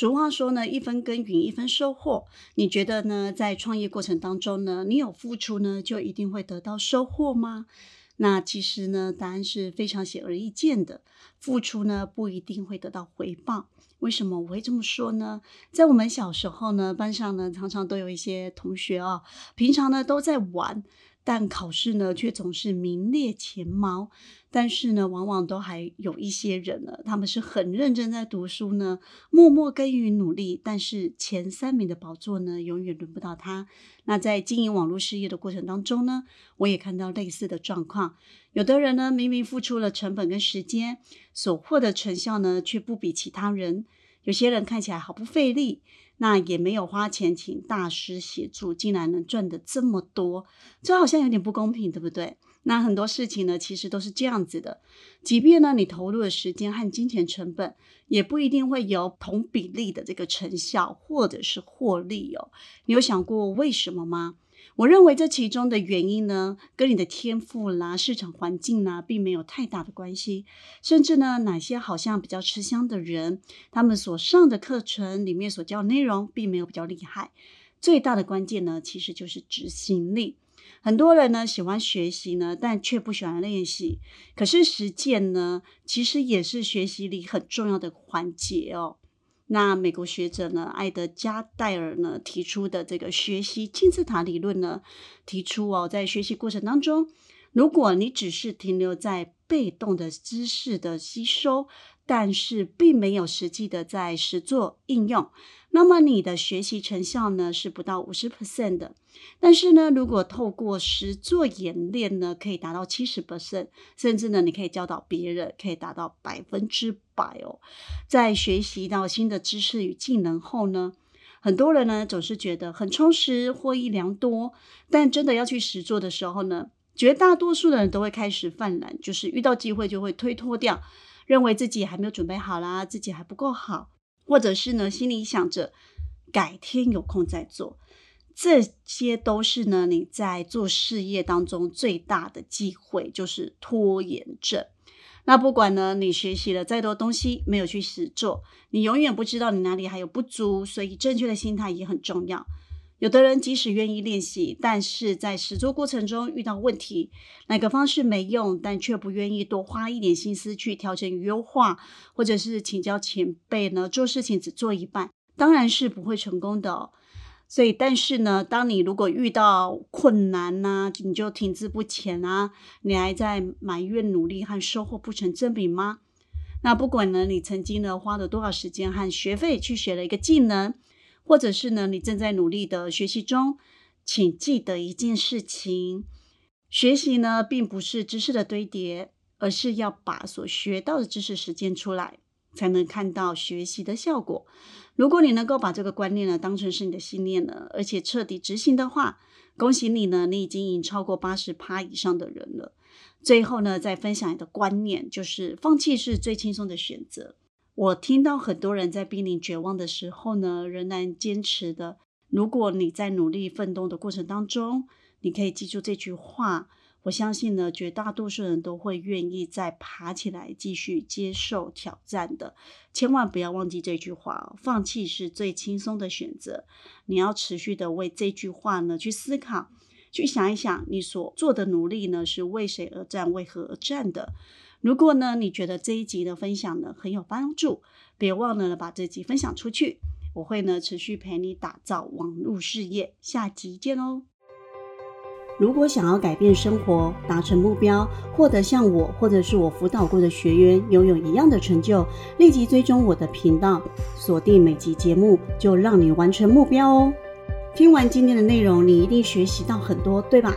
俗话说呢，一分耕耘一分收获。你觉得呢？在创业过程当中呢，你有付出呢，就一定会得到收获吗？那其实呢，答案是非常显而易见的。付出呢，不一定会得到回报。为什么我会这么说呢？在我们小时候呢，班上呢，常常都有一些同学啊，平常呢都在玩。但考试呢，却总是名列前茅。但是呢，往往都还有一些人呢，他们是很认真在读书呢，默默耕耘努力。但是前三名的宝座呢，永远轮不到他。那在经营网络事业的过程当中呢，我也看到类似的状况。有的人呢，明明付出了成本跟时间，所获的成效呢，却不比其他人。有些人看起来毫不费力。那也没有花钱请大师协助，竟然能赚的这么多，这好像有点不公平，对不对？那很多事情呢，其实都是这样子的。即便呢，你投入的时间和金钱成本，也不一定会有同比例的这个成效或者是获利哦。你有想过为什么吗？我认为这其中的原因呢，跟你的天赋啦、市场环境呢，并没有太大的关系。甚至呢，哪些好像比较吃香的人，他们所上的课程里面所教内容，并没有比较厉害。最大的关键呢，其实就是执行力。很多人呢喜欢学习呢，但却不喜欢练习。可是实践呢，其实也是学习里很重要的环节哦。那美国学者呢，艾德加戴尔呢提出的这个学习金字塔理论呢，提出哦，在学习过程当中，如果你只是停留在被动的知识的吸收，但是并没有实际的在实做应用。那么你的学习成效呢是不到五十 percent 的，但是呢，如果透过实作演练呢，可以达到七十 percent，甚至呢，你可以教导别人，可以达到百分之百哦。在学习到新的知识与技能后呢，很多人呢总是觉得很充实，获益良多，但真的要去实做的时候呢，绝大多数的人都会开始犯懒，就是遇到机会就会推脱掉，认为自己还没有准备好啦，自己还不够好。或者是呢，心里想着改天有空再做，这些都是呢你在做事业当中最大的忌讳，就是拖延症。那不管呢你学习了再多东西，没有去实做，你永远不知道你哪里还有不足。所以正确的心态也很重要。有的人即使愿意练习，但是在实做过程中遇到问题，哪个方式没用，但却不愿意多花一点心思去调整与优化，或者是请教前辈呢？做事情只做一半，当然是不会成功的。所以，但是呢，当你如果遇到困难呢，你就停滞不前啊，你还在埋怨努力和收获不成正比吗？那不管呢，你曾经呢花了多少时间和学费去学了一个技能。或者是呢，你正在努力的学习中，请记得一件事情：学习呢，并不是知识的堆叠，而是要把所学到的知识实践出来，才能看到学习的效果。如果你能够把这个观念呢当成是你的信念呢，而且彻底执行的话，恭喜你呢，你已经赢超过八十趴以上的人了。最后呢，再分享一个观念，就是放弃是最轻松的选择。我听到很多人在濒临绝望的时候呢，仍然坚持的。如果你在努力奋斗的过程当中，你可以记住这句话。我相信呢，绝大多数人都会愿意再爬起来，继续接受挑战的。千万不要忘记这句话：放弃是最轻松的选择。你要持续的为这句话呢去思考，去想一想，你所做的努力呢是为谁而战，为何而战的。如果呢，你觉得这一集的分享呢很有帮助，别忘了把这集分享出去。我会呢持续陪你打造网络事业，下集见哦。如果想要改变生活、达成目标、获得像我或者是我辅导过的学员拥有一样的成就，立即追踪我的频道，锁定每集节目，就让你完成目标哦。听完今天的内容，你一定学习到很多，对吧？